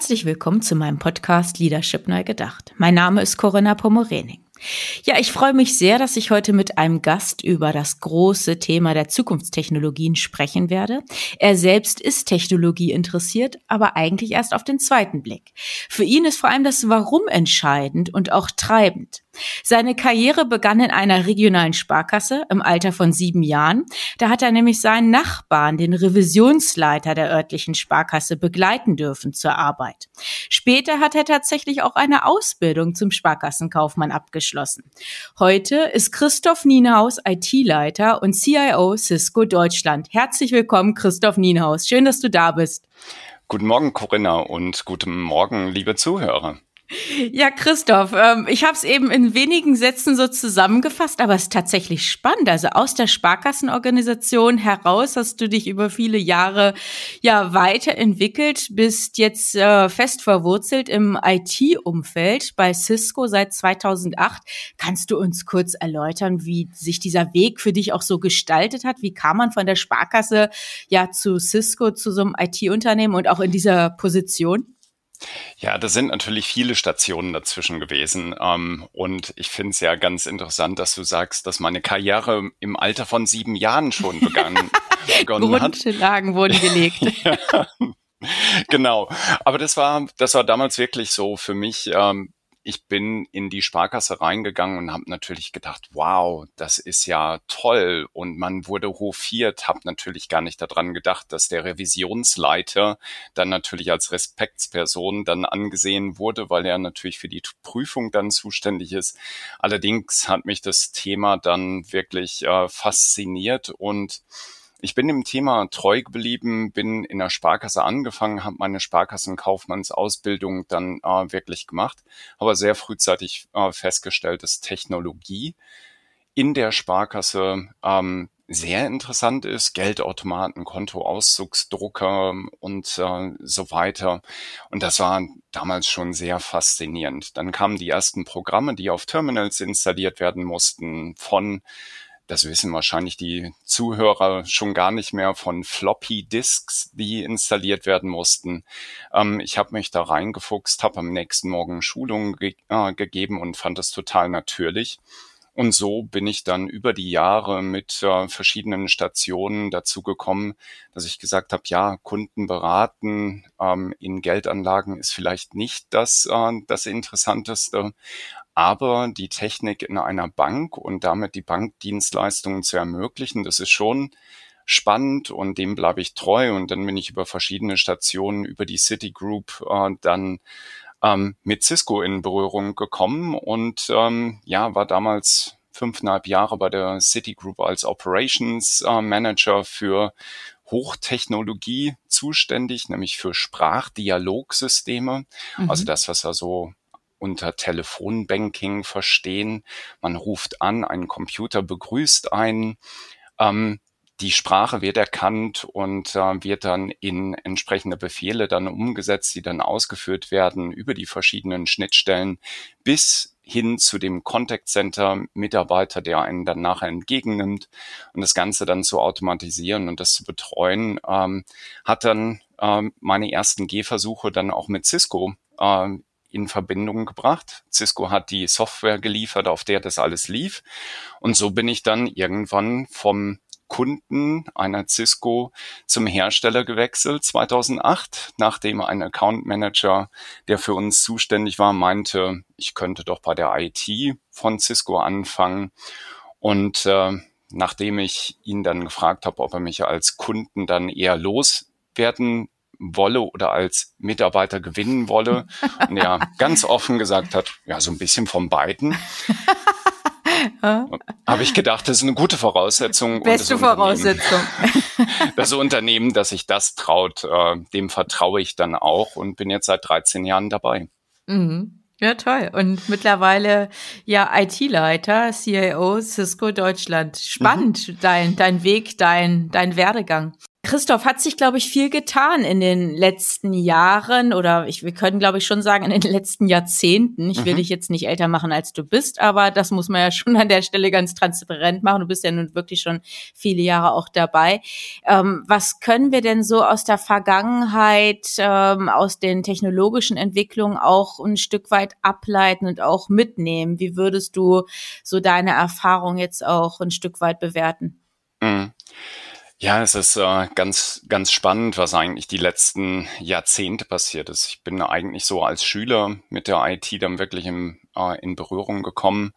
Herzlich willkommen zu meinem Podcast Leadership neu gedacht. Mein Name ist Corinna Pomorening. Ja, ich freue mich sehr, dass ich heute mit einem Gast über das große Thema der Zukunftstechnologien sprechen werde. Er selbst ist Technologie interessiert, aber eigentlich erst auf den zweiten Blick. Für ihn ist vor allem das Warum entscheidend und auch treibend. Seine Karriere begann in einer regionalen Sparkasse im Alter von sieben Jahren. Da hat er nämlich seinen Nachbarn, den Revisionsleiter der örtlichen Sparkasse, begleiten dürfen zur Arbeit. Später hat er tatsächlich auch eine Ausbildung zum Sparkassenkaufmann abgeschlossen. Heute ist Christoph Nienhaus IT-Leiter und CIO Cisco Deutschland. Herzlich willkommen, Christoph Nienhaus. Schön, dass du da bist. Guten Morgen, Corinna, und guten Morgen, liebe Zuhörer. Ja, Christoph, ähm, ich habe es eben in wenigen Sätzen so zusammengefasst, aber es ist tatsächlich spannend. Also aus der Sparkassenorganisation heraus hast du dich über viele Jahre ja weiterentwickelt, bist jetzt äh, fest verwurzelt im IT-Umfeld bei Cisco seit 2008. Kannst du uns kurz erläutern, wie sich dieser Weg für dich auch so gestaltet hat? Wie kam man von der Sparkasse ja zu Cisco, zu so einem IT-Unternehmen und auch in dieser Position? Ja, das sind natürlich viele Stationen dazwischen gewesen. Ähm, und ich finde es ja ganz interessant, dass du sagst, dass meine Karriere im Alter von sieben Jahren schon begann, begonnen hat. Grundlagen wurden gelegt. ja, genau. Aber das war, das war damals wirklich so für mich. Ähm, ich bin in die Sparkasse reingegangen und habe natürlich gedacht, wow, das ist ja toll. Und man wurde hofiert, habe natürlich gar nicht daran gedacht, dass der Revisionsleiter dann natürlich als Respektsperson dann angesehen wurde, weil er natürlich für die Prüfung dann zuständig ist. Allerdings hat mich das Thema dann wirklich äh, fasziniert und ich bin dem Thema treu geblieben, bin in der Sparkasse angefangen, habe meine Sparkassenkaufmannsausbildung dann äh, wirklich gemacht, aber sehr frühzeitig äh, festgestellt, dass Technologie in der Sparkasse ähm, sehr interessant ist, Geldautomaten, Kontoauszugsdrucker und äh, so weiter. Und das war damals schon sehr faszinierend. Dann kamen die ersten Programme, die auf Terminals installiert werden mussten, von das wissen wahrscheinlich die Zuhörer schon gar nicht mehr von Floppy Disks, die installiert werden mussten. Ähm, ich habe mich da reingefuchst, habe am nächsten Morgen Schulungen ge äh, gegeben und fand das total natürlich. Und so bin ich dann über die Jahre mit äh, verschiedenen Stationen dazu gekommen, dass ich gesagt habe, ja, Kunden beraten ähm, in Geldanlagen ist vielleicht nicht das, äh, das Interessanteste, aber die Technik in einer Bank und damit die Bankdienstleistungen zu ermöglichen, das ist schon spannend und dem bleibe ich treu. Und dann bin ich über verschiedene Stationen, über die Citigroup äh, dann ähm, mit Cisco in Berührung gekommen und ähm, ja, war damals fünfeinhalb Jahre bei der Citigroup als Operations äh, Manager für Hochtechnologie zuständig, nämlich für Sprachdialogsysteme. Mhm. Also das, was er so unter Telefonbanking verstehen. Man ruft an, ein Computer begrüßt einen. Ähm, die Sprache wird erkannt und äh, wird dann in entsprechende Befehle dann umgesetzt, die dann ausgeführt werden über die verschiedenen Schnittstellen bis hin zu dem Contact Center Mitarbeiter, der einen dann nachher entgegennimmt und das Ganze dann zu automatisieren und das zu betreuen, ähm, hat dann ähm, meine ersten Gehversuche dann auch mit Cisco ähm, in Verbindung gebracht. Cisco hat die Software geliefert, auf der das alles lief. Und so bin ich dann irgendwann vom Kunden einer Cisco zum Hersteller gewechselt 2008, nachdem ein Account Manager, der für uns zuständig war, meinte, ich könnte doch bei der IT von Cisco anfangen. Und äh, nachdem ich ihn dann gefragt habe, ob er mich als Kunden dann eher loswerden wolle oder als Mitarbeiter gewinnen wolle, und er ganz offen gesagt hat, ja, so ein bisschen von beiden. Habe ich gedacht, das ist eine gute Voraussetzung. Beste das Voraussetzung. das Unternehmen, das sich das traut, äh, dem vertraue ich dann auch und bin jetzt seit 13 Jahren dabei. Mhm. Ja, toll. Und mittlerweile ja IT-Leiter, CIO Cisco Deutschland. Spannend, mhm. dein, dein Weg, dein, dein Werdegang. Christoph, hat sich, glaube ich, viel getan in den letzten Jahren oder ich, wir können, glaube ich, schon sagen, in den letzten Jahrzehnten. Ich will mhm. dich jetzt nicht älter machen, als du bist, aber das muss man ja schon an der Stelle ganz transparent machen. Du bist ja nun wirklich schon viele Jahre auch dabei. Ähm, was können wir denn so aus der Vergangenheit, ähm, aus den technologischen Entwicklungen auch ein Stück weit ableiten und auch mitnehmen? Wie würdest du so deine Erfahrung jetzt auch ein Stück weit bewerten? Mhm. Ja, es ist äh, ganz, ganz spannend, was eigentlich die letzten Jahrzehnte passiert ist. Ich bin eigentlich so als Schüler mit der IT dann wirklich im, äh, in Berührung gekommen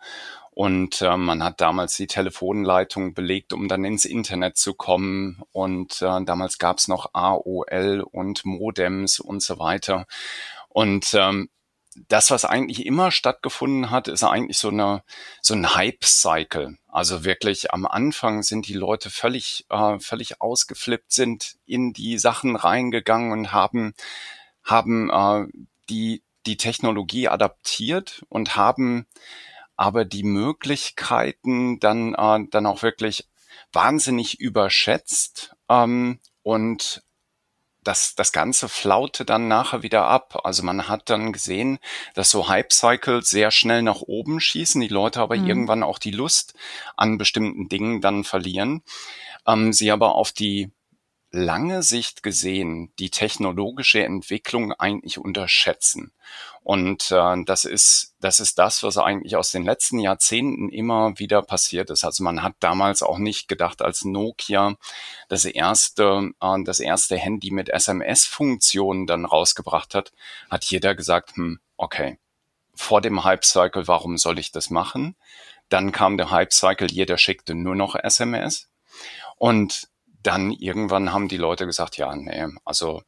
und äh, man hat damals die Telefonleitung belegt, um dann ins Internet zu kommen. Und äh, damals gab es noch AOL und Modems und so weiter. Und ähm, das, was eigentlich immer stattgefunden hat, ist eigentlich so eine so ein Hype-Cycle. Also wirklich am Anfang sind die Leute völlig äh, völlig ausgeflippt, sind in die Sachen reingegangen und haben haben äh, die die Technologie adaptiert und haben aber die Möglichkeiten dann äh, dann auch wirklich wahnsinnig überschätzt ähm, und das, das Ganze flaute dann nachher wieder ab. Also man hat dann gesehen, dass so Hype-Cycles sehr schnell nach oben schießen, die Leute aber mhm. irgendwann auch die Lust an bestimmten Dingen dann verlieren. Ähm, sie aber auf die lange Sicht gesehen die technologische Entwicklung eigentlich unterschätzen. Und äh, das ist das ist das, was eigentlich aus den letzten Jahrzehnten immer wieder passiert ist. Also man hat damals auch nicht gedacht, als Nokia das erste äh, das erste Handy mit SMS-Funktionen dann rausgebracht hat, hat jeder gesagt, hm, okay, vor dem Hype-Cycle, warum soll ich das machen? Dann kam der Hype-Cycle, jeder schickte nur noch SMS. Und dann irgendwann haben die Leute gesagt, ja, nee, also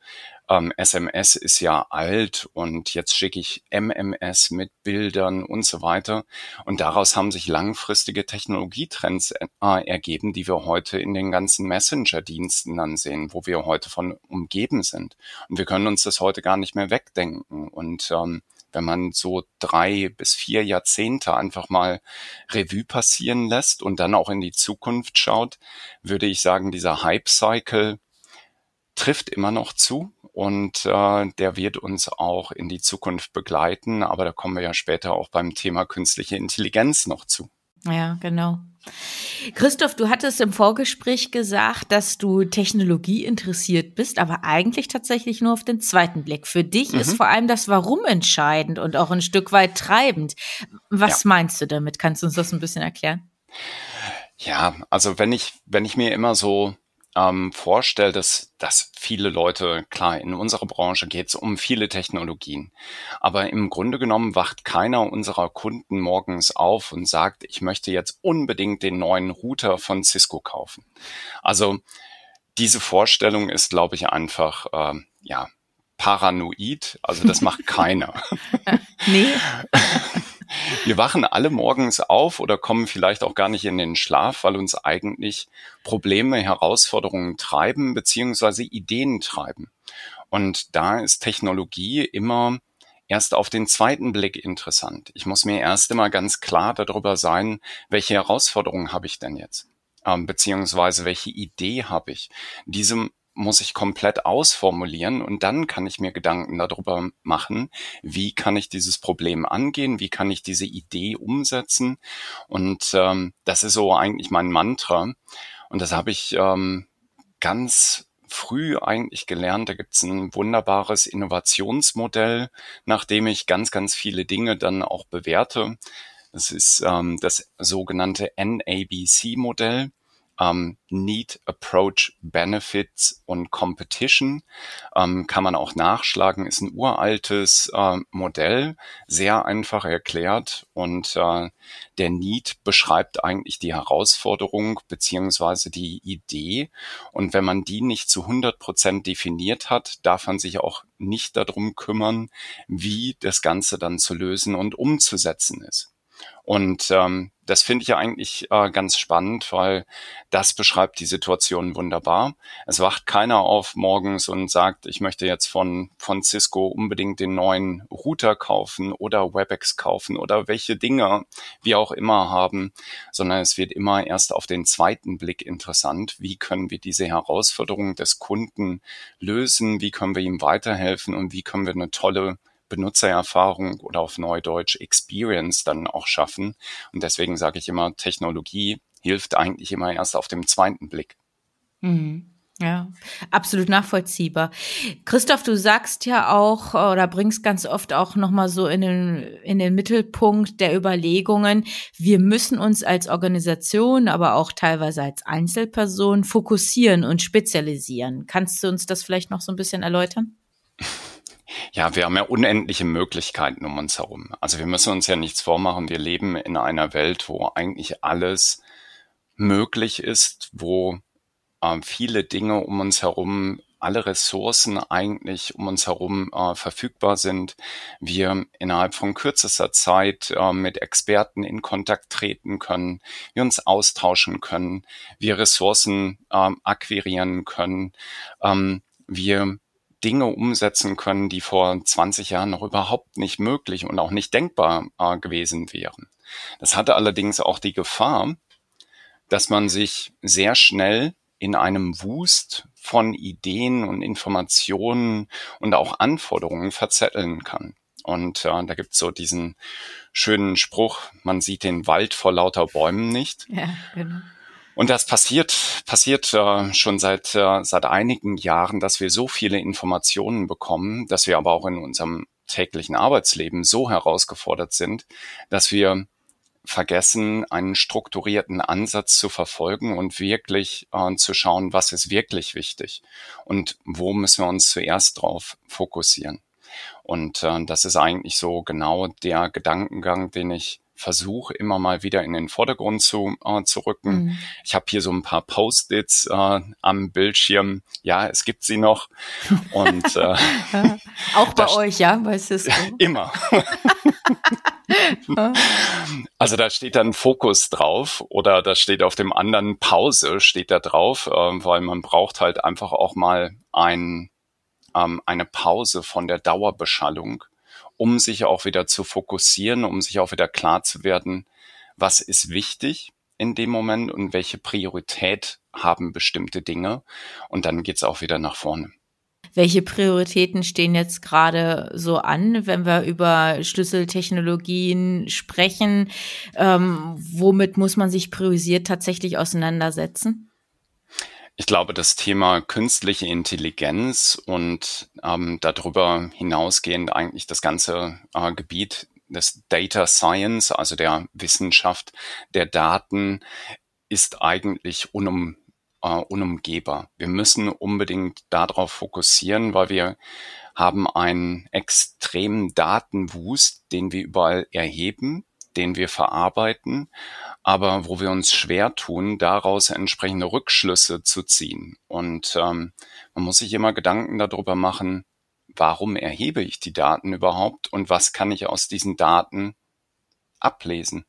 ähm, SMS ist ja alt und jetzt schicke ich MMS mit Bildern und so weiter. Und daraus haben sich langfristige Technologietrends äh, ergeben, die wir heute in den ganzen Messenger-Diensten dann sehen, wo wir heute von umgeben sind. Und wir können uns das heute gar nicht mehr wegdenken. Und ähm, wenn man so drei bis vier Jahrzehnte einfach mal Revue passieren lässt und dann auch in die Zukunft schaut, würde ich sagen, dieser Hype-Cycle trifft immer noch zu und äh, der wird uns auch in die Zukunft begleiten. Aber da kommen wir ja später auch beim Thema künstliche Intelligenz noch zu. Ja, genau. Christoph, du hattest im Vorgespräch gesagt, dass du Technologie interessiert bist, aber eigentlich tatsächlich nur auf den zweiten Blick. Für dich mhm. ist vor allem das Warum entscheidend und auch ein Stück weit treibend. Was ja. meinst du damit? Kannst du uns das ein bisschen erklären? Ja, also wenn ich, wenn ich mir immer so ähm, vorstelle, dass, dass viele Leute, klar, in unserer Branche geht es um viele Technologien, aber im Grunde genommen wacht keiner unserer Kunden morgens auf und sagt, ich möchte jetzt unbedingt den neuen Router von Cisco kaufen. Also diese Vorstellung ist, glaube ich, einfach, äh, ja, paranoid. Also das macht keiner. nee. Wir wachen alle morgens auf oder kommen vielleicht auch gar nicht in den Schlaf, weil uns eigentlich Probleme, Herausforderungen treiben beziehungsweise Ideen treiben. Und da ist Technologie immer erst auf den zweiten Blick interessant. Ich muss mir erst immer ganz klar darüber sein, welche Herausforderungen habe ich denn jetzt? Ähm, beziehungsweise welche Idee habe ich? Diesem muss ich komplett ausformulieren und dann kann ich mir Gedanken darüber machen, wie kann ich dieses Problem angehen, wie kann ich diese Idee umsetzen. Und ähm, das ist so eigentlich mein Mantra. Und das habe ich ähm, ganz früh eigentlich gelernt. Da gibt es ein wunderbares Innovationsmodell, nach dem ich ganz, ganz viele Dinge dann auch bewerte. Das ist ähm, das sogenannte NABC-Modell ähm, Need, Approach, Benefits und Competition. Ähm, kann man auch nachschlagen, ist ein uraltes äh, Modell, sehr einfach erklärt und äh, der Need beschreibt eigentlich die Herausforderung beziehungsweise die Idee und wenn man die nicht zu 100 Prozent definiert hat, darf man sich auch nicht darum kümmern, wie das Ganze dann zu lösen und umzusetzen ist. Und ähm, das finde ich ja eigentlich äh, ganz spannend, weil das beschreibt die Situation wunderbar. Es wacht keiner auf morgens und sagt, ich möchte jetzt von, von Cisco unbedingt den neuen Router kaufen oder WebEx kaufen oder welche Dinge wir auch immer haben, sondern es wird immer erst auf den zweiten Blick interessant. Wie können wir diese Herausforderung des Kunden lösen? Wie können wir ihm weiterhelfen und wie können wir eine tolle Benutzererfahrung oder auf Neudeutsch Experience dann auch schaffen. Und deswegen sage ich immer, Technologie hilft eigentlich immer erst auf dem zweiten Blick. Mhm. Ja, absolut nachvollziehbar. Christoph, du sagst ja auch oder bringst ganz oft auch nochmal so in den, in den Mittelpunkt der Überlegungen, wir müssen uns als Organisation, aber auch teilweise als Einzelperson fokussieren und spezialisieren. Kannst du uns das vielleicht noch so ein bisschen erläutern? Ja, wir haben ja unendliche Möglichkeiten um uns herum. Also wir müssen uns ja nichts vormachen. Wir leben in einer Welt, wo eigentlich alles möglich ist, wo äh, viele Dinge um uns herum, alle Ressourcen eigentlich um uns herum äh, verfügbar sind. Wir innerhalb von kürzester Zeit äh, mit Experten in Kontakt treten können, wir uns austauschen können, wir Ressourcen äh, akquirieren können, ähm, wir Dinge umsetzen können, die vor 20 Jahren noch überhaupt nicht möglich und auch nicht denkbar äh, gewesen wären. Das hatte allerdings auch die Gefahr, dass man sich sehr schnell in einem Wust von Ideen und Informationen und auch Anforderungen verzetteln kann. Und äh, da gibt's so diesen schönen Spruch, man sieht den Wald vor lauter Bäumen nicht. Ja, genau. Und das passiert, passiert äh, schon seit, äh, seit einigen Jahren, dass wir so viele Informationen bekommen, dass wir aber auch in unserem täglichen Arbeitsleben so herausgefordert sind, dass wir vergessen, einen strukturierten Ansatz zu verfolgen und wirklich äh, zu schauen, was ist wirklich wichtig und wo müssen wir uns zuerst drauf fokussieren. Und äh, das ist eigentlich so genau der Gedankengang, den ich versuche immer mal wieder in den Vordergrund zu, äh, zu rücken. Mhm. Ich habe hier so ein paar Post-its äh, am Bildschirm. Ja, es gibt sie noch. Und äh, auch bei euch, ja, bei Cisco. Immer. also da steht dann Fokus drauf oder da steht auf dem anderen Pause steht da drauf, äh, weil man braucht halt einfach auch mal ein, ähm, eine Pause von der Dauerbeschallung um sich auch wieder zu fokussieren, um sich auch wieder klar zu werden, was ist wichtig in dem Moment und welche Priorität haben bestimmte Dinge. Und dann geht's auch wieder nach vorne. Welche Prioritäten stehen jetzt gerade so an, wenn wir über Schlüsseltechnologien sprechen? Ähm, womit muss man sich priorisiert tatsächlich auseinandersetzen? Ich glaube, das Thema künstliche Intelligenz und ähm, darüber hinausgehend eigentlich das ganze äh, Gebiet des Data Science, also der Wissenschaft der Daten, ist eigentlich unum, äh, unumgehbar. Wir müssen unbedingt darauf fokussieren, weil wir haben einen extremen Datenwust, den wir überall erheben den wir verarbeiten, aber wo wir uns schwer tun, daraus entsprechende Rückschlüsse zu ziehen. Und ähm, man muss sich immer Gedanken darüber machen, warum erhebe ich die Daten überhaupt und was kann ich aus diesen Daten ablesen.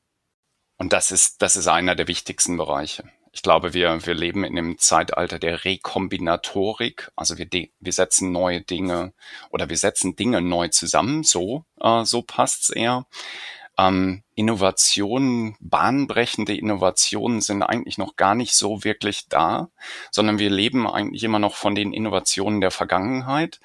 Und das ist, das ist einer der wichtigsten Bereiche. Ich glaube, wir, wir leben in dem Zeitalter der Rekombinatorik. Also wir, wir setzen neue Dinge oder wir setzen Dinge neu zusammen. So, äh, so passt's eher ähm, Innovationen, bahnbrechende Innovationen sind eigentlich noch gar nicht so wirklich da, sondern wir leben eigentlich immer noch von den Innovationen der Vergangenheit.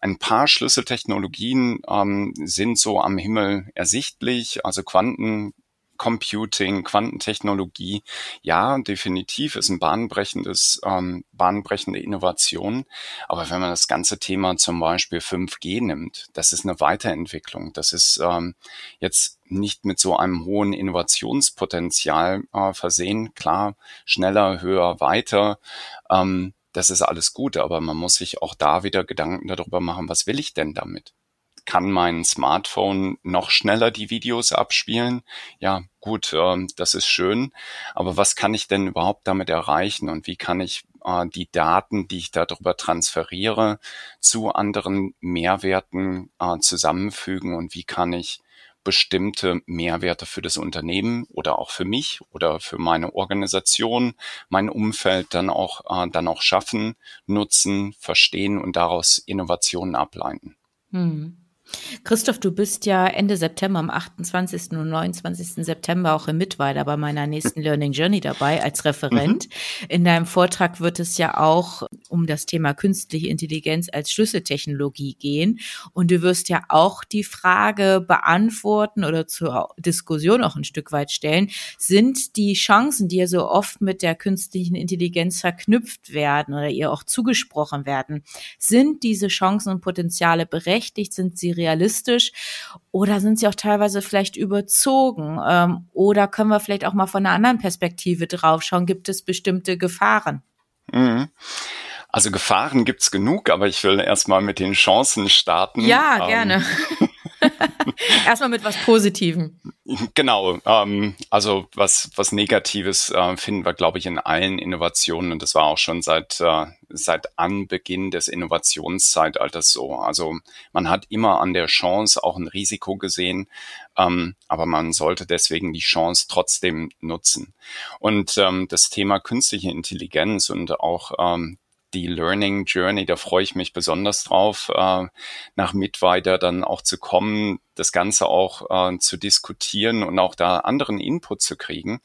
Ein paar Schlüsseltechnologien ähm, sind so am Himmel ersichtlich, also Quanten Computing, Quantentechnologie, ja, definitiv ist ein bahnbrechendes, ähm, bahnbrechende Innovation. Aber wenn man das ganze Thema zum Beispiel 5G nimmt, das ist eine Weiterentwicklung. Das ist ähm, jetzt nicht mit so einem hohen Innovationspotenzial äh, versehen. Klar, schneller, höher, weiter. Ähm, das ist alles gut, aber man muss sich auch da wieder Gedanken darüber machen, was will ich denn damit? Kann mein Smartphone noch schneller die Videos abspielen. Ja, gut, äh, das ist schön. Aber was kann ich denn überhaupt damit erreichen und wie kann ich äh, die Daten, die ich darüber transferiere, zu anderen Mehrwerten äh, zusammenfügen und wie kann ich bestimmte Mehrwerte für das Unternehmen oder auch für mich oder für meine Organisation, mein Umfeld dann auch, äh, dann auch schaffen, nutzen, verstehen und daraus Innovationen ableiten. Hm. Christoph, du bist ja Ende September, am 28. und 29. September auch im Mittweida bei meiner nächsten Learning Journey dabei als Referent. Mhm. In deinem Vortrag wird es ja auch um das Thema künstliche Intelligenz als Schlüsseltechnologie gehen. Und du wirst ja auch die Frage beantworten oder zur Diskussion auch ein Stück weit stellen. Sind die Chancen, die ja so oft mit der künstlichen Intelligenz verknüpft werden oder ihr auch zugesprochen werden, sind diese Chancen und Potenziale berechtigt? Sind sie realistisch oder sind sie auch teilweise vielleicht überzogen? Ähm, oder können wir vielleicht auch mal von einer anderen Perspektive draufschauen? Gibt es bestimmte Gefahren? Mhm. Also Gefahren gibt's genug, aber ich will erstmal mit den Chancen starten. Ja, ähm, gerne. Erstmal mit was Positivem. Genau. Ähm, also was, was Negatives äh, finden wir, glaube ich, in allen Innovationen und das war auch schon seit, äh, seit Anbeginn des Innovationszeitalters so. Also man hat immer an der Chance auch ein Risiko gesehen, ähm, aber man sollte deswegen die Chance trotzdem nutzen. Und ähm, das Thema künstliche Intelligenz und auch ähm, die Learning Journey, da freue ich mich besonders drauf, äh, nach Mittweiter dann auch zu kommen, das Ganze auch äh, zu diskutieren und auch da anderen Input zu kriegen.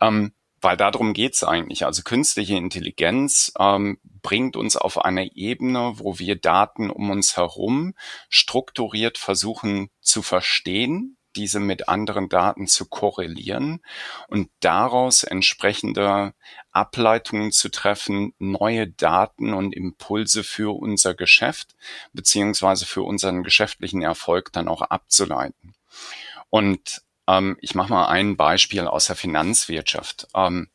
Ähm, weil darum geht's eigentlich. Also künstliche Intelligenz ähm, bringt uns auf eine Ebene, wo wir Daten um uns herum strukturiert versuchen zu verstehen, diese mit anderen Daten zu korrelieren und daraus entsprechende Ableitungen zu treffen, neue Daten und Impulse für unser Geschäft beziehungsweise für unseren geschäftlichen Erfolg dann auch abzuleiten. Und ähm, ich mache mal ein Beispiel aus der Finanzwirtschaft. Ähm,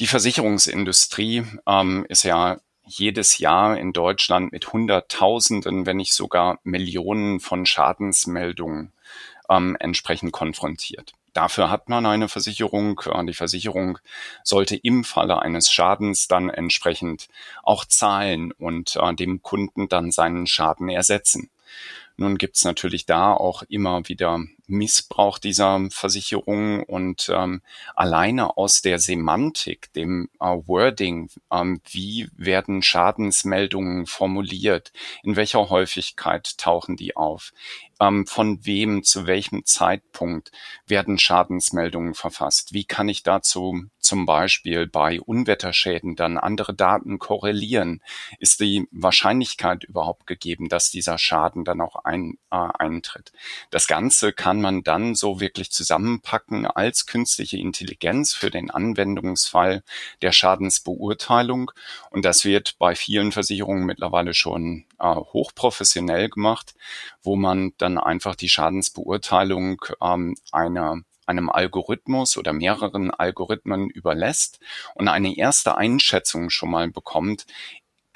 die Versicherungsindustrie ähm, ist ja jedes Jahr in Deutschland mit Hunderttausenden, wenn nicht sogar Millionen von Schadensmeldungen ähm, entsprechend konfrontiert. Dafür hat man eine Versicherung. Äh, die Versicherung sollte im Falle eines Schadens dann entsprechend auch zahlen und äh, dem Kunden dann seinen Schaden ersetzen. Nun gibt's natürlich da auch immer wieder Missbrauch dieser Versicherung und ähm, alleine aus der Semantik, dem äh, Wording, ähm, wie werden Schadensmeldungen formuliert, in welcher Häufigkeit tauchen die auf, ähm, von wem, zu welchem Zeitpunkt werden Schadensmeldungen verfasst, wie kann ich dazu zum Beispiel bei Unwetterschäden dann andere Daten korrelieren, ist die Wahrscheinlichkeit überhaupt gegeben, dass dieser Schaden dann auch ein, äh, eintritt. Das Ganze kann kann man dann so wirklich zusammenpacken als künstliche Intelligenz für den Anwendungsfall der Schadensbeurteilung. Und das wird bei vielen Versicherungen mittlerweile schon äh, hochprofessionell gemacht, wo man dann einfach die Schadensbeurteilung ähm, einer einem Algorithmus oder mehreren Algorithmen überlässt und eine erste Einschätzung schon mal bekommt,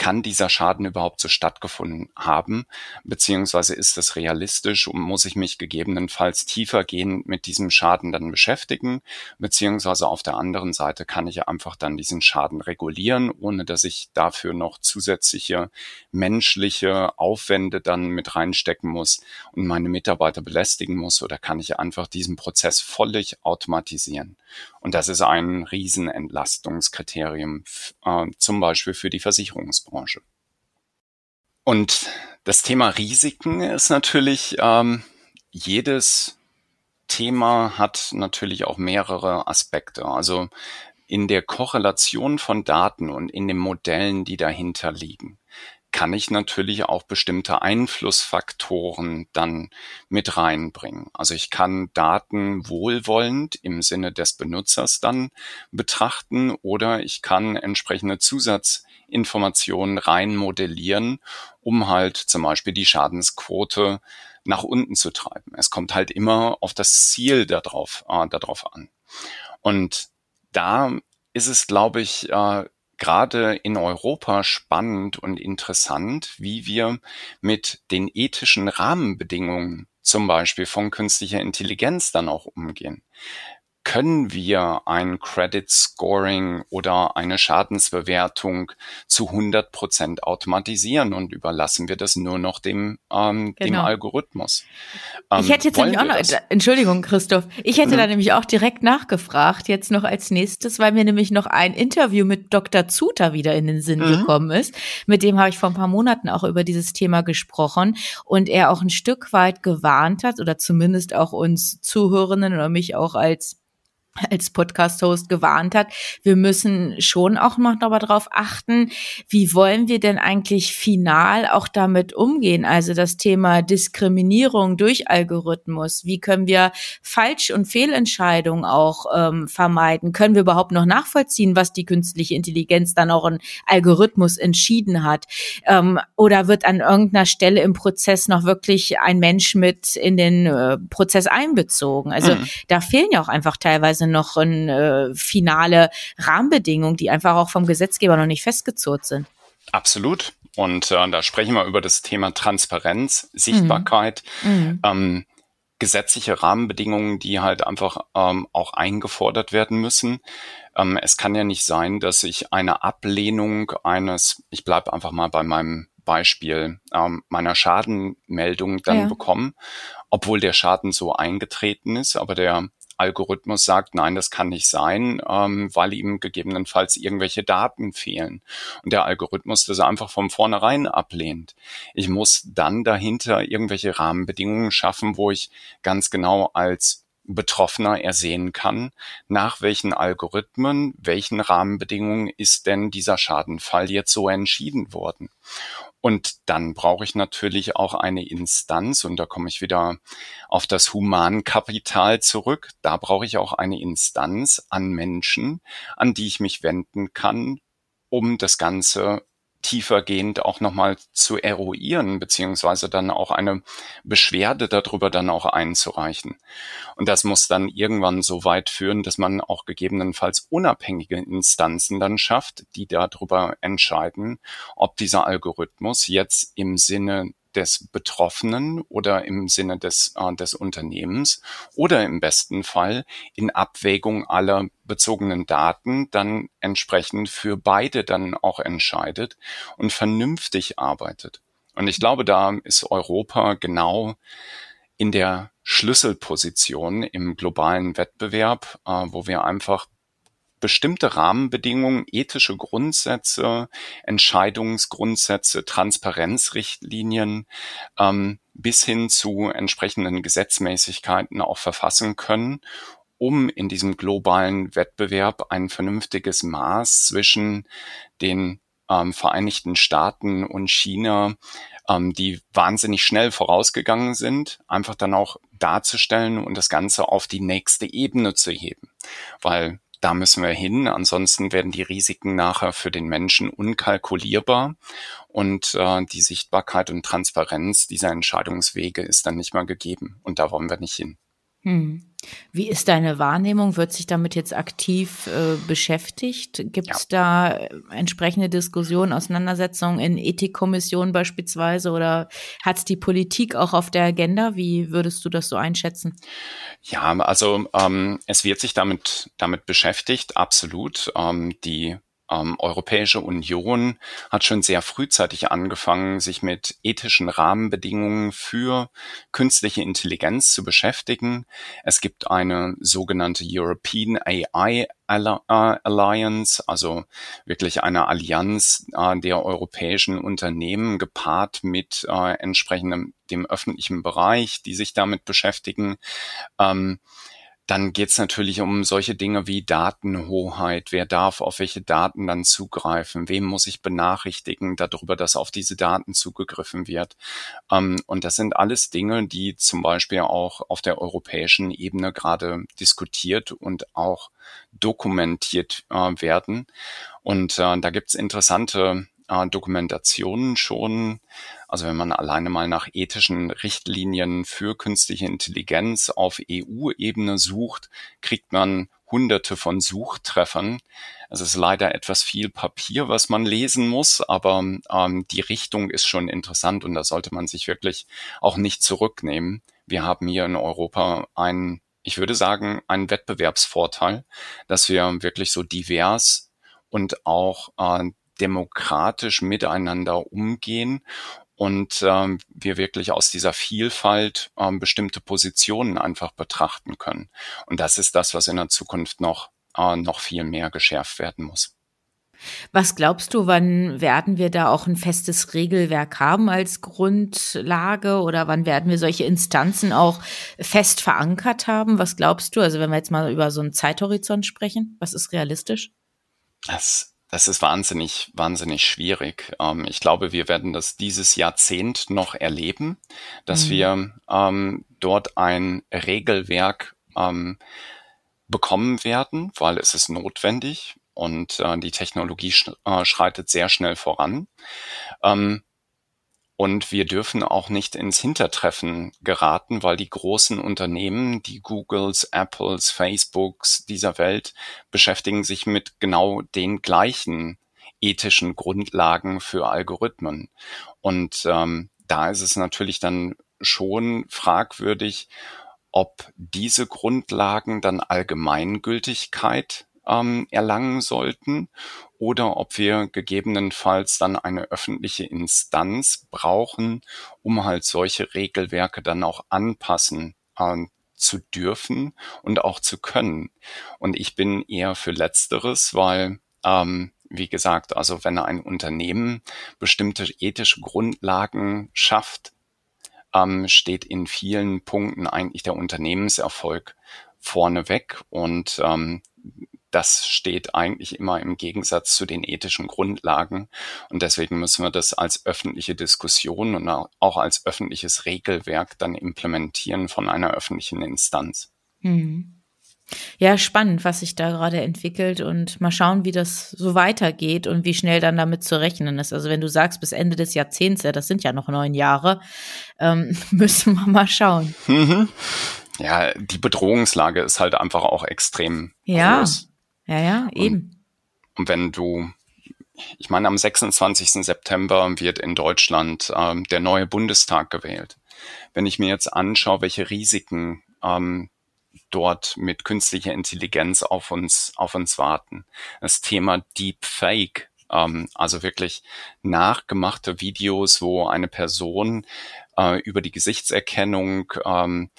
kann dieser Schaden überhaupt so stattgefunden haben, beziehungsweise ist es realistisch? Und muss ich mich gegebenenfalls tiefergehend mit diesem Schaden dann beschäftigen, beziehungsweise auf der anderen Seite kann ich einfach dann diesen Schaden regulieren, ohne dass ich dafür noch zusätzliche menschliche Aufwände dann mit reinstecken muss und meine Mitarbeiter belästigen muss? Oder kann ich einfach diesen Prozess völlig automatisieren. Und das ist ein Riesenentlastungskriterium, äh, zum Beispiel für die Versicherungsbranche. Und das Thema Risiken ist natürlich, ähm, jedes Thema hat natürlich auch mehrere Aspekte. Also in der Korrelation von Daten und in den Modellen, die dahinter liegen, kann ich natürlich auch bestimmte Einflussfaktoren dann mit reinbringen. Also ich kann Daten wohlwollend im Sinne des Benutzers dann betrachten oder ich kann entsprechende Zusatzinformationen rein modellieren, um halt zum Beispiel die Schadensquote nach unten zu treiben. Es kommt halt immer auf das Ziel darauf, äh, darauf an. Und da ist es, glaube ich, äh, gerade in Europa spannend und interessant, wie wir mit den ethischen Rahmenbedingungen zum Beispiel von künstlicher Intelligenz dann auch umgehen. Können wir ein Credit Scoring oder eine Schadensbewertung zu 100 Prozent automatisieren und überlassen wir das nur noch dem, ähm, genau. dem Algorithmus. Ähm, ich hätte jetzt nämlich auch noch? Entschuldigung, Christoph, ich hätte mhm. da nämlich auch direkt nachgefragt, jetzt noch als nächstes, weil mir nämlich noch ein Interview mit Dr. Zuter wieder in den Sinn mhm. gekommen ist. Mit dem habe ich vor ein paar Monaten auch über dieses Thema gesprochen und er auch ein Stück weit gewarnt hat oder zumindest auch uns Zuhörenden oder mich auch als als Podcast-Host gewarnt hat, wir müssen schon auch noch darauf achten, wie wollen wir denn eigentlich final auch damit umgehen? Also das Thema Diskriminierung durch Algorithmus. Wie können wir Falsch- und Fehlentscheidungen auch ähm, vermeiden? Können wir überhaupt noch nachvollziehen, was die künstliche Intelligenz dann auch in Algorithmus entschieden hat? Ähm, oder wird an irgendeiner Stelle im Prozess noch wirklich ein Mensch mit in den äh, Prozess einbezogen? Also mhm. da fehlen ja auch einfach teilweise teilweise noch ein, äh, finale Rahmenbedingungen, die einfach auch vom Gesetzgeber noch nicht festgezurrt sind. Absolut. Und äh, da sprechen wir über das Thema Transparenz, Sichtbarkeit, mhm. mhm. ähm, gesetzliche Rahmenbedingungen, die halt einfach ähm, auch eingefordert werden müssen. Ähm, es kann ja nicht sein, dass ich eine Ablehnung eines, ich bleibe einfach mal bei meinem Beispiel ähm, meiner Schadenmeldung dann ja. bekomme, obwohl der Schaden so eingetreten ist, aber der Algorithmus sagt, nein, das kann nicht sein, ähm, weil ihm gegebenenfalls irgendwelche Daten fehlen. Und der Algorithmus das einfach von vornherein ablehnt. Ich muss dann dahinter irgendwelche Rahmenbedingungen schaffen, wo ich ganz genau als Betroffener ersehen kann, nach welchen Algorithmen, welchen Rahmenbedingungen ist denn dieser Schadenfall jetzt so entschieden worden. Und dann brauche ich natürlich auch eine Instanz, und da komme ich wieder auf das Humankapital zurück. Da brauche ich auch eine Instanz an Menschen, an die ich mich wenden kann, um das Ganze tiefergehend auch nochmal zu eruieren, beziehungsweise dann auch eine Beschwerde darüber dann auch einzureichen. Und das muss dann irgendwann so weit führen, dass man auch gegebenenfalls unabhängige Instanzen dann schafft, die darüber entscheiden, ob dieser Algorithmus jetzt im Sinne des Betroffenen oder im Sinne des, äh, des Unternehmens oder im besten Fall in Abwägung aller bezogenen Daten dann entsprechend für beide dann auch entscheidet und vernünftig arbeitet. Und ich glaube, da ist Europa genau in der Schlüsselposition im globalen Wettbewerb, äh, wo wir einfach bestimmte Rahmenbedingungen, ethische Grundsätze, Entscheidungsgrundsätze, Transparenzrichtlinien ähm, bis hin zu entsprechenden Gesetzmäßigkeiten auch verfassen können, um in diesem globalen Wettbewerb ein vernünftiges Maß zwischen den ähm, Vereinigten Staaten und China, ähm, die wahnsinnig schnell vorausgegangen sind, einfach dann auch darzustellen und das Ganze auf die nächste Ebene zu heben. Weil da müssen wir hin. Ansonsten werden die Risiken nachher für den Menschen unkalkulierbar und äh, die Sichtbarkeit und Transparenz dieser Entscheidungswege ist dann nicht mehr gegeben. Und da wollen wir nicht hin. Hm. Wie ist deine Wahrnehmung? Wird sich damit jetzt aktiv äh, beschäftigt? Gibt es ja. da äh, entsprechende Diskussionen, Auseinandersetzungen in Ethikkommissionen beispielsweise oder hat es die Politik auch auf der Agenda? Wie würdest du das so einschätzen? Ja, also ähm, es wird sich damit, damit beschäftigt, absolut. Ähm, die ähm, Europäische Union hat schon sehr frühzeitig angefangen, sich mit ethischen Rahmenbedingungen für künstliche Intelligenz zu beschäftigen. Es gibt eine sogenannte European AI äh, Alliance, also wirklich eine Allianz äh, der europäischen Unternehmen gepaart mit äh, entsprechendem dem öffentlichen Bereich, die sich damit beschäftigen. Ähm, dann geht es natürlich um solche Dinge wie Datenhoheit. Wer darf auf welche Daten dann zugreifen? Wem muss ich benachrichtigen darüber, dass auf diese Daten zugegriffen wird? Ähm, und das sind alles Dinge, die zum Beispiel auch auf der europäischen Ebene gerade diskutiert und auch dokumentiert äh, werden. Und äh, da gibt es interessante äh, Dokumentationen schon. Also wenn man alleine mal nach ethischen Richtlinien für künstliche Intelligenz auf EU-Ebene sucht, kriegt man hunderte von Suchtreffern. Es ist leider etwas viel Papier, was man lesen muss, aber ähm, die Richtung ist schon interessant und da sollte man sich wirklich auch nicht zurücknehmen. Wir haben hier in Europa ein ich würde sagen, ein Wettbewerbsvorteil, dass wir wirklich so divers und auch äh, demokratisch miteinander umgehen und ähm, wir wirklich aus dieser Vielfalt ähm, bestimmte Positionen einfach betrachten können. Und das ist das, was in der Zukunft noch, äh, noch viel mehr geschärft werden muss. Was glaubst du, wann werden wir da auch ein festes Regelwerk haben als Grundlage oder wann werden wir solche Instanzen auch fest verankert haben? Was glaubst du? Also wenn wir jetzt mal über so einen Zeithorizont sprechen, was ist realistisch? Das, das ist wahnsinnig, wahnsinnig schwierig. Ähm, ich glaube, wir werden das dieses Jahrzehnt noch erleben, dass mhm. wir ähm, dort ein Regelwerk ähm, bekommen werden, weil es ist notwendig und äh, die Technologie sch äh, schreitet sehr schnell voran. Ähm, und wir dürfen auch nicht ins Hintertreffen geraten, weil die großen Unternehmen, die Googles, Apples, Facebooks dieser Welt beschäftigen sich mit genau den gleichen ethischen Grundlagen für Algorithmen. Und ähm, da ist es natürlich dann schon fragwürdig, ob diese Grundlagen dann Allgemeingültigkeit ähm, erlangen sollten oder ob wir gegebenenfalls dann eine öffentliche Instanz brauchen, um halt solche Regelwerke dann auch anpassen äh, zu dürfen und auch zu können. Und ich bin eher für letzteres, weil ähm, wie gesagt, also wenn ein Unternehmen bestimmte ethische Grundlagen schafft, ähm, steht in vielen Punkten eigentlich der Unternehmenserfolg vorneweg und ähm, das steht eigentlich immer im Gegensatz zu den ethischen Grundlagen. Und deswegen müssen wir das als öffentliche Diskussion und auch als öffentliches Regelwerk dann implementieren von einer öffentlichen Instanz. Hm. Ja, spannend, was sich da gerade entwickelt und mal schauen, wie das so weitergeht und wie schnell dann damit zu rechnen ist. Also wenn du sagst, bis Ende des Jahrzehnts, ja, das sind ja noch neun Jahre, ähm, müssen wir mal schauen. Mhm. Ja, die Bedrohungslage ist halt einfach auch extrem ja. groß. Ja, ja, eben. Und, und wenn du, ich meine, am 26. September wird in Deutschland ähm, der neue Bundestag gewählt. Wenn ich mir jetzt anschaue, welche Risiken ähm, dort mit künstlicher Intelligenz auf uns, auf uns warten. Das Thema Deepfake, ähm, also wirklich nachgemachte Videos, wo eine Person äh, über die Gesichtserkennung ähm,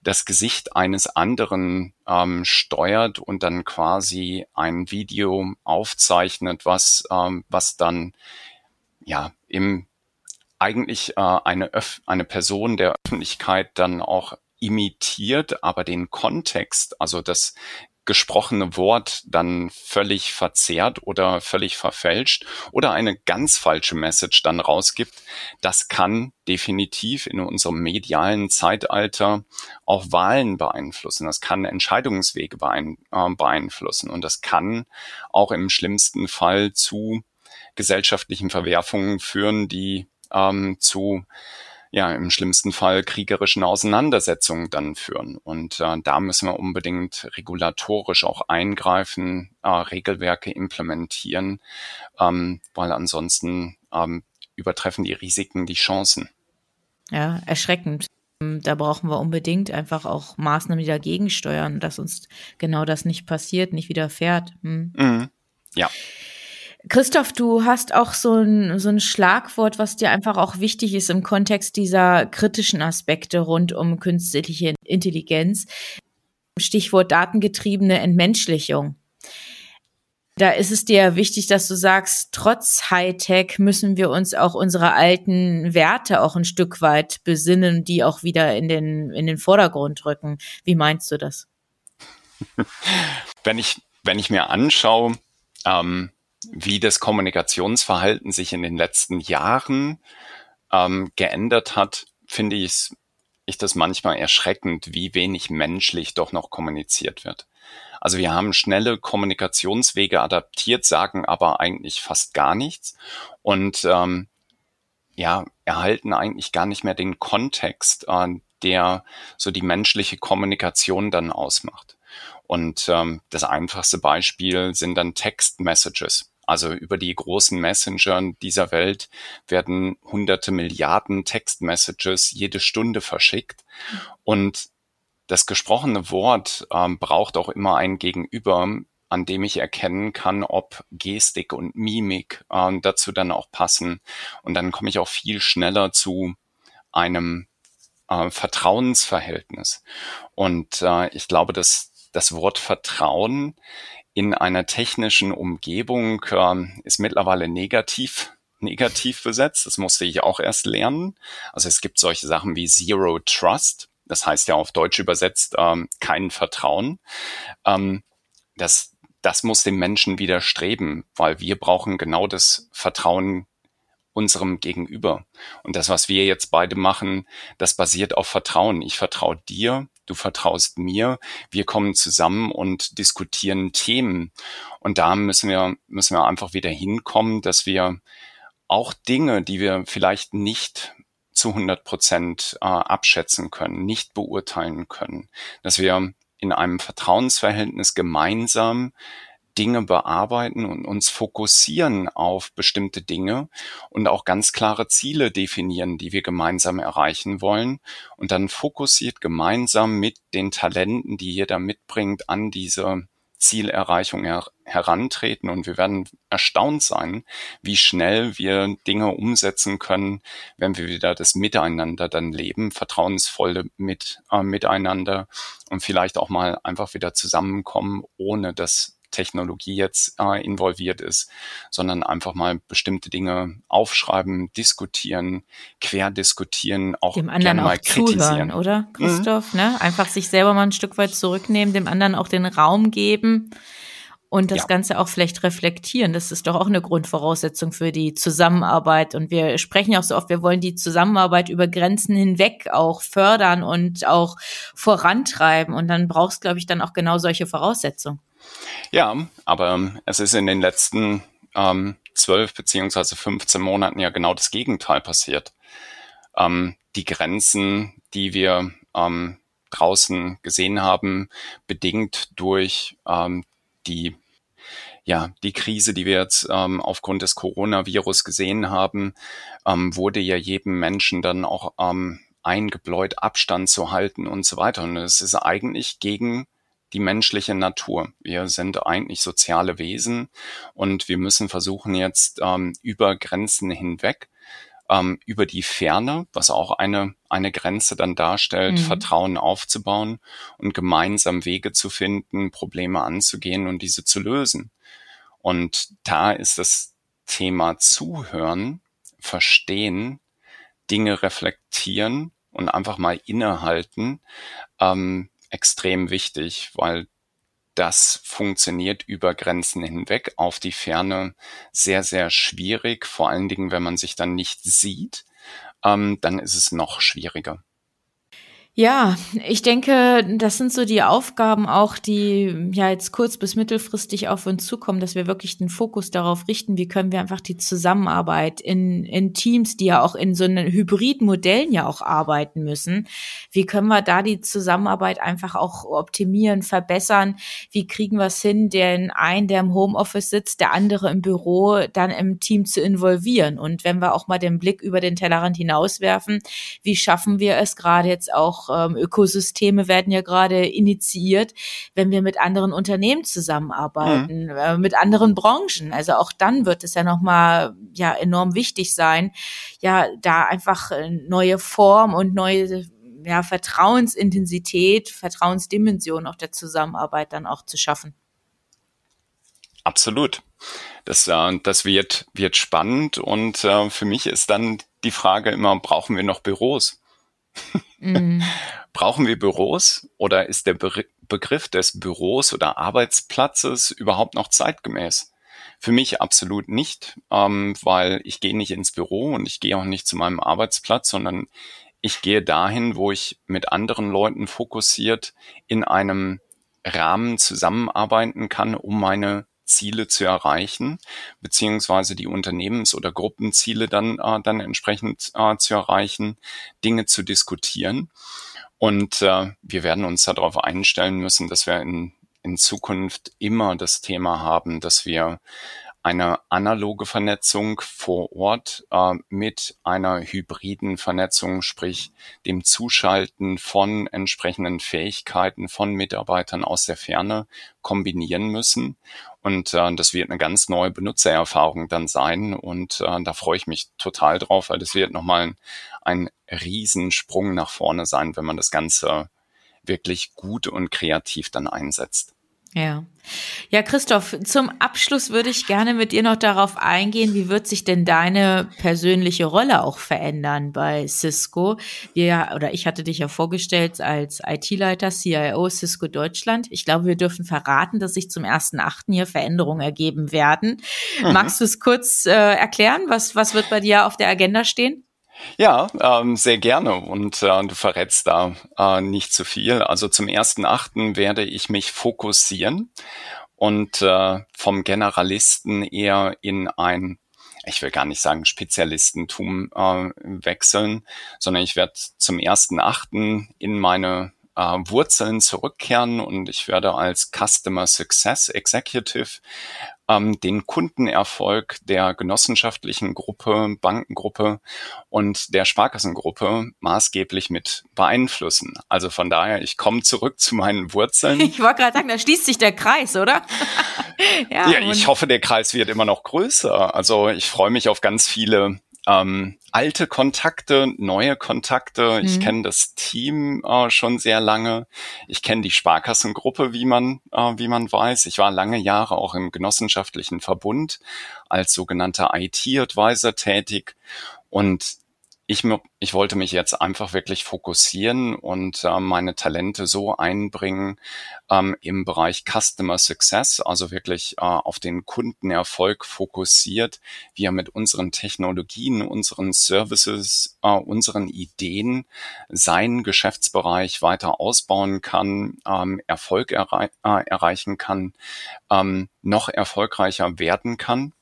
das Gesicht eines anderen ähm, steuert und dann quasi ein Video aufzeichnet, was, ähm, was dann ja im eigentlich äh, eine, Öf eine Person der Öffentlichkeit dann auch imitiert, aber den Kontext, also das gesprochene Wort dann völlig verzerrt oder völlig verfälscht oder eine ganz falsche Message dann rausgibt, das kann definitiv in unserem medialen Zeitalter auch Wahlen beeinflussen. Das kann Entscheidungswege äh, beeinflussen und das kann auch im schlimmsten Fall zu gesellschaftlichen Verwerfungen führen, die ähm, zu ja im schlimmsten Fall kriegerischen Auseinandersetzungen dann führen. Und äh, da müssen wir unbedingt regulatorisch auch eingreifen, äh, Regelwerke implementieren, ähm, weil ansonsten ähm, übertreffen die Risiken die Chancen. Ja, erschreckend. Da brauchen wir unbedingt einfach auch Maßnahmen, die dagegen steuern, dass uns genau das nicht passiert, nicht widerfährt. Hm. Mhm. Ja. Christoph, du hast auch so ein, so ein Schlagwort, was dir einfach auch wichtig ist im Kontext dieser kritischen Aspekte rund um künstliche Intelligenz. Stichwort datengetriebene Entmenschlichung. Da ist es dir wichtig, dass du sagst, trotz Hightech müssen wir uns auch unsere alten Werte auch ein Stück weit besinnen, die auch wieder in den, in den Vordergrund rücken. Wie meinst du das? Wenn ich, wenn ich mir anschaue, ähm, wie das Kommunikationsverhalten sich in den letzten Jahren ähm, geändert hat, finde ich, ich das manchmal erschreckend, wie wenig menschlich doch noch kommuniziert wird. Also wir haben schnelle Kommunikationswege adaptiert, sagen aber eigentlich fast gar nichts und ähm, ja, erhalten eigentlich gar nicht mehr den Kontext, äh, der so die menschliche Kommunikation dann ausmacht. Und ähm, das einfachste Beispiel sind dann Text-Messages. Also über die großen Messenger dieser Welt werden hunderte Milliarden Text-Messages jede Stunde verschickt. Und das gesprochene Wort ähm, braucht auch immer ein Gegenüber, an dem ich erkennen kann, ob Gestik und Mimik ähm, dazu dann auch passen. Und dann komme ich auch viel schneller zu einem äh, Vertrauensverhältnis. Und äh, ich glaube, dass das Wort Vertrauen in einer technischen Umgebung äh, ist mittlerweile negativ negativ besetzt. Das musste ich auch erst lernen. Also es gibt solche Sachen wie Zero Trust. Das heißt ja auf Deutsch übersetzt ähm, kein Vertrauen. Ähm, das, das muss dem Menschen widerstreben, weil wir brauchen genau das Vertrauen unserem Gegenüber. Und das, was wir jetzt beide machen, das basiert auf Vertrauen. Ich vertraue dir, du vertraust mir, wir kommen zusammen und diskutieren Themen. Und da müssen wir, müssen wir einfach wieder hinkommen, dass wir auch Dinge, die wir vielleicht nicht zu 100 Prozent äh, abschätzen können, nicht beurteilen können, dass wir in einem Vertrauensverhältnis gemeinsam Dinge bearbeiten und uns fokussieren auf bestimmte Dinge und auch ganz klare Ziele definieren, die wir gemeinsam erreichen wollen und dann fokussiert gemeinsam mit den Talenten, die jeder mitbringt, an diese Zielerreichung her herantreten. Und wir werden erstaunt sein, wie schnell wir Dinge umsetzen können, wenn wir wieder das Miteinander dann leben, vertrauensvolle mit, äh, Miteinander und vielleicht auch mal einfach wieder zusammenkommen, ohne dass Technologie jetzt äh, involviert ist, sondern einfach mal bestimmte Dinge aufschreiben, diskutieren, querdiskutieren, auch dem anderen auch zuhören, oder mhm. Christoph? Mhm. Ne? Einfach sich selber mal ein Stück weit zurücknehmen, dem anderen auch den Raum geben und das ja. Ganze auch vielleicht reflektieren. Das ist doch auch eine Grundvoraussetzung für die Zusammenarbeit. Und wir sprechen ja auch so oft, wir wollen die Zusammenarbeit über Grenzen hinweg auch fördern und auch vorantreiben. Und dann brauchst, glaube ich, dann auch genau solche Voraussetzungen. Ja, aber ähm, es ist in den letzten ähm, zwölf beziehungsweise 15 Monaten ja genau das Gegenteil passiert. Ähm, die Grenzen, die wir ähm, draußen gesehen haben, bedingt durch ähm, die ja, die Krise, die wir jetzt ähm, aufgrund des Coronavirus gesehen haben, ähm, wurde ja jedem Menschen dann auch ähm, eingebläut, Abstand zu halten und so weiter. Und es ist eigentlich gegen die menschliche Natur. Wir sind eigentlich soziale Wesen und wir müssen versuchen jetzt ähm, über Grenzen hinweg, ähm, über die Ferne, was auch eine, eine Grenze dann darstellt, mhm. Vertrauen aufzubauen und gemeinsam Wege zu finden, Probleme anzugehen und diese zu lösen. Und da ist das Thema Zuhören, Verstehen, Dinge reflektieren und einfach mal innehalten, ähm, extrem wichtig, weil das funktioniert über Grenzen hinweg, auf die Ferne sehr, sehr schwierig, vor allen Dingen, wenn man sich dann nicht sieht, ähm, dann ist es noch schwieriger. Ja, ich denke, das sind so die Aufgaben auch, die ja jetzt kurz bis mittelfristig auf uns zukommen, dass wir wirklich den Fokus darauf richten, wie können wir einfach die Zusammenarbeit in, in Teams, die ja auch in so einen Hybridmodellen ja auch arbeiten müssen, wie können wir da die Zusammenarbeit einfach auch optimieren, verbessern, wie kriegen wir es hin, den einen, der im Homeoffice sitzt, der andere im Büro, dann im Team zu involvieren? Und wenn wir auch mal den Blick über den Tellerrand hinauswerfen, wie schaffen wir es gerade jetzt auch ähm, Ökosysteme werden ja gerade initiiert, wenn wir mit anderen Unternehmen zusammenarbeiten, mhm. äh, mit anderen Branchen. Also auch dann wird es ja nochmal ja enorm wichtig sein, ja da einfach äh, neue Form und neue ja, Vertrauensintensität, Vertrauensdimension auch der Zusammenarbeit dann auch zu schaffen. Absolut. Das, äh, das wird, wird spannend und äh, für mich ist dann die Frage immer, brauchen wir noch Büros? Mhm. Brauchen wir Büros oder ist der Be Begriff des Büros oder Arbeitsplatzes überhaupt noch zeitgemäß? Für mich absolut nicht, ähm, weil ich gehe nicht ins Büro und ich gehe auch nicht zu meinem Arbeitsplatz, sondern ich gehe dahin, wo ich mit anderen Leuten fokussiert in einem Rahmen zusammenarbeiten kann, um meine Ziele zu erreichen, beziehungsweise die Unternehmens- oder Gruppenziele dann, äh, dann entsprechend äh, zu erreichen, Dinge zu diskutieren. Und äh, wir werden uns darauf einstellen müssen, dass wir in, in Zukunft immer das Thema haben, dass wir eine analoge Vernetzung vor Ort äh, mit einer hybriden Vernetzung, sprich dem Zuschalten von entsprechenden Fähigkeiten von Mitarbeitern aus der Ferne kombinieren müssen. Und äh, das wird eine ganz neue Benutzererfahrung dann sein. Und äh, da freue ich mich total drauf, weil das wird nochmal ein, ein Riesensprung nach vorne sein, wenn man das Ganze wirklich gut und kreativ dann einsetzt. Ja. Ja, Christoph, zum Abschluss würde ich gerne mit dir noch darauf eingehen, wie wird sich denn deine persönliche Rolle auch verändern bei Cisco? Wir, oder ich hatte dich ja vorgestellt als IT-Leiter, CIO Cisco Deutschland. Ich glaube, wir dürfen verraten, dass sich zum 1.8. hier Veränderungen ergeben werden. Mhm. Magst du es kurz äh, erklären? Was, was wird bei dir auf der Agenda stehen? Ja, ähm, sehr gerne und äh, du verrätst da äh, nicht zu viel. Also zum ersten Achten werde ich mich fokussieren und äh, vom Generalisten eher in ein ich will gar nicht sagen Spezialistentum äh, wechseln, sondern ich werde zum ersten Achten in meine äh, Wurzeln zurückkehren und ich werde als Customer Success Executive ähm, den Kundenerfolg der genossenschaftlichen Gruppe, Bankengruppe und der Sparkassengruppe maßgeblich mit beeinflussen. Also von daher, ich komme zurück zu meinen Wurzeln. Ich wollte gerade sagen, da schließt sich der Kreis, oder? ja, ja ich hoffe, der Kreis wird immer noch größer. Also ich freue mich auf ganz viele ähm, alte Kontakte, neue Kontakte. Mhm. Ich kenne das Team äh, schon sehr lange. Ich kenne die Sparkassengruppe, wie man, äh, wie man weiß. Ich war lange Jahre auch im genossenschaftlichen Verbund als sogenannter IT-Advisor tätig. Und ich, ich wollte mich jetzt einfach wirklich fokussieren und äh, meine Talente so einbringen ähm, im Bereich Customer Success, also wirklich äh, auf den Kundenerfolg fokussiert, wie er mit unseren Technologien, unseren Services, äh, unseren Ideen seinen Geschäftsbereich weiter ausbauen kann, ähm, Erfolg errei äh, erreichen kann, ähm, noch erfolgreicher werden kann.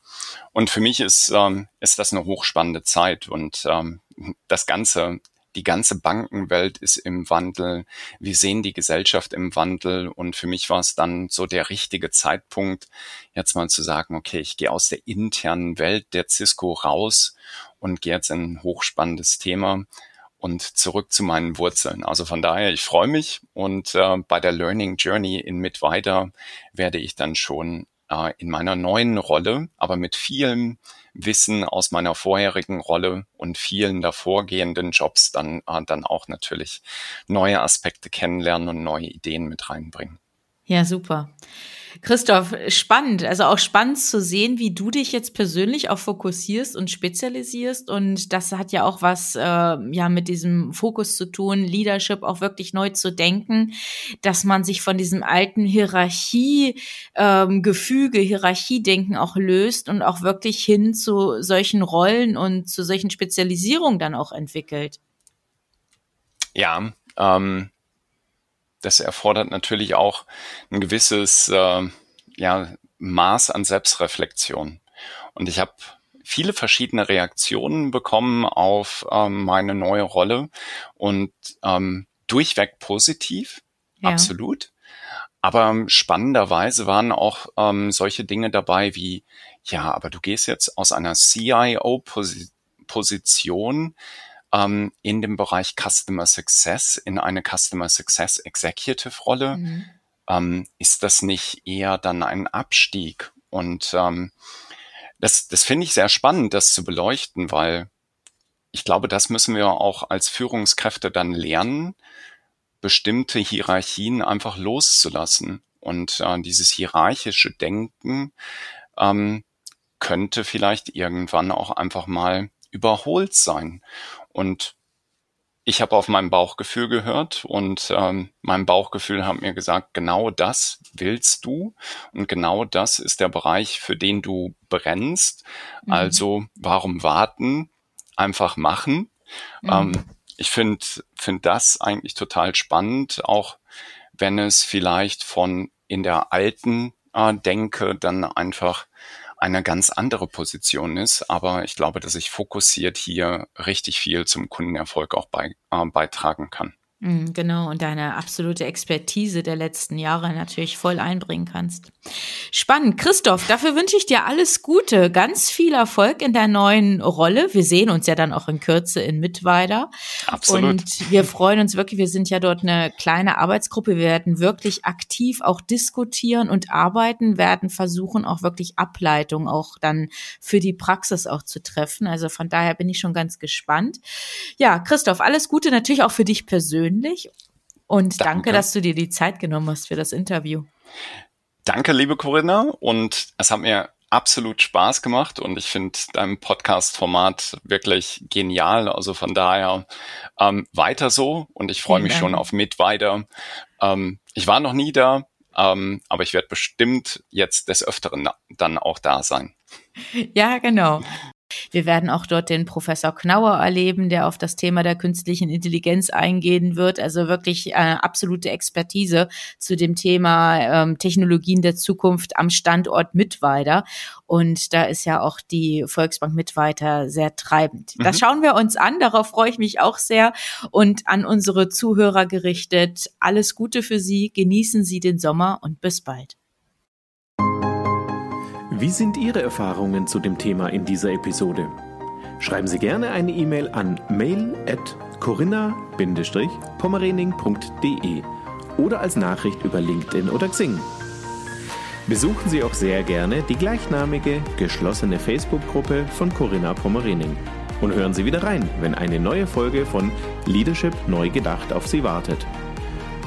Und für mich ist, ähm, ist das eine hochspannende Zeit und ähm, das Ganze, die ganze Bankenwelt ist im Wandel. Wir sehen die Gesellschaft im Wandel und für mich war es dann so der richtige Zeitpunkt, jetzt mal zu sagen, okay, ich gehe aus der internen Welt der Cisco raus und gehe jetzt in ein hochspannendes Thema und zurück zu meinen Wurzeln. Also von daher, ich freue mich und äh, bei der Learning Journey in Mitweiter werde ich dann schon äh, in meiner neuen Rolle, aber mit vielem Wissen aus meiner vorherigen Rolle und vielen davorgehenden Jobs dann, äh, dann auch natürlich neue Aspekte kennenlernen und neue Ideen mit reinbringen. Ja, super. Christoph, spannend. Also auch spannend zu sehen, wie du dich jetzt persönlich auch fokussierst und spezialisierst. Und das hat ja auch was äh, ja mit diesem Fokus zu tun, Leadership auch wirklich neu zu denken, dass man sich von diesem alten Hierarchie, ähm, Hierarchiedenken auch löst und auch wirklich hin zu solchen Rollen und zu solchen Spezialisierungen dann auch entwickelt. Ja, ähm, das erfordert natürlich auch ein gewisses äh, ja, Maß an Selbstreflexion. Und ich habe viele verschiedene Reaktionen bekommen auf ähm, meine neue Rolle und ähm, durchweg positiv, ja. absolut. Aber spannenderweise waren auch ähm, solche Dinge dabei wie, ja, aber du gehst jetzt aus einer CIO-Position ähm, in dem Bereich Customer Success in eine Customer Success Executive Rolle. Mhm. Ähm, ist das nicht eher dann ein Abstieg? Und ähm, das, das finde ich sehr spannend, das zu beleuchten, weil ich glaube, das müssen wir auch als Führungskräfte dann lernen, bestimmte Hierarchien einfach loszulassen. Und äh, dieses hierarchische Denken ähm, könnte vielleicht irgendwann auch einfach mal überholt sein. Und ich habe auf mein Bauchgefühl gehört und ähm, mein Bauchgefühl hat mir gesagt, genau das willst du und genau das ist der Bereich, für den du brennst. Mhm. Also warum warten? Einfach machen. Mhm. Ähm, ich finde find das eigentlich total spannend, auch wenn es vielleicht von in der alten äh, Denke dann einfach eine ganz andere Position ist. Aber ich glaube, dass ich fokussiert hier richtig viel zum Kundenerfolg auch bei, äh, beitragen kann. Mhm, genau, und deine absolute Expertise der letzten Jahre natürlich voll einbringen kannst. Spannend. Christoph, dafür wünsche ich dir alles Gute, ganz viel Erfolg in der neuen Rolle. Wir sehen uns ja dann auch in Kürze in Mittweida. Absolut. Und wir freuen uns wirklich, wir sind ja dort eine kleine Arbeitsgruppe. Wir werden wirklich aktiv auch diskutieren und arbeiten, werden versuchen, auch wirklich Ableitungen auch dann für die Praxis auch zu treffen. Also von daher bin ich schon ganz gespannt. Ja, Christoph, alles Gute natürlich auch für dich persönlich persönlich und danke. danke, dass du dir die Zeit genommen hast für das Interview. Danke, liebe Corinna, und es hat mir absolut Spaß gemacht und ich finde dein Podcast-Format wirklich genial. Also von daher ähm, weiter so und ich freue mich Dank. schon auf mit weiter. Ähm, ich war noch nie da, ähm, aber ich werde bestimmt jetzt des Öfteren dann auch da sein. Ja, genau. Wir werden auch dort den Professor Knauer erleben, der auf das Thema der künstlichen Intelligenz eingehen wird. Also wirklich äh, absolute Expertise zu dem Thema ähm, Technologien der Zukunft am Standort Mittweida. Und da ist ja auch die Volksbank Mittweida sehr treibend. Mhm. Das schauen wir uns an. Darauf freue ich mich auch sehr. Und an unsere Zuhörer gerichtet, alles Gute für Sie. Genießen Sie den Sommer und bis bald. Wie sind Ihre Erfahrungen zu dem Thema in dieser Episode? Schreiben Sie gerne eine E-Mail an mail@corinna-pommerening.de oder als Nachricht über LinkedIn oder Xing. Besuchen Sie auch sehr gerne die gleichnamige geschlossene Facebook-Gruppe von Corinna Pommerening und hören Sie wieder rein, wenn eine neue Folge von Leadership neu gedacht auf Sie wartet.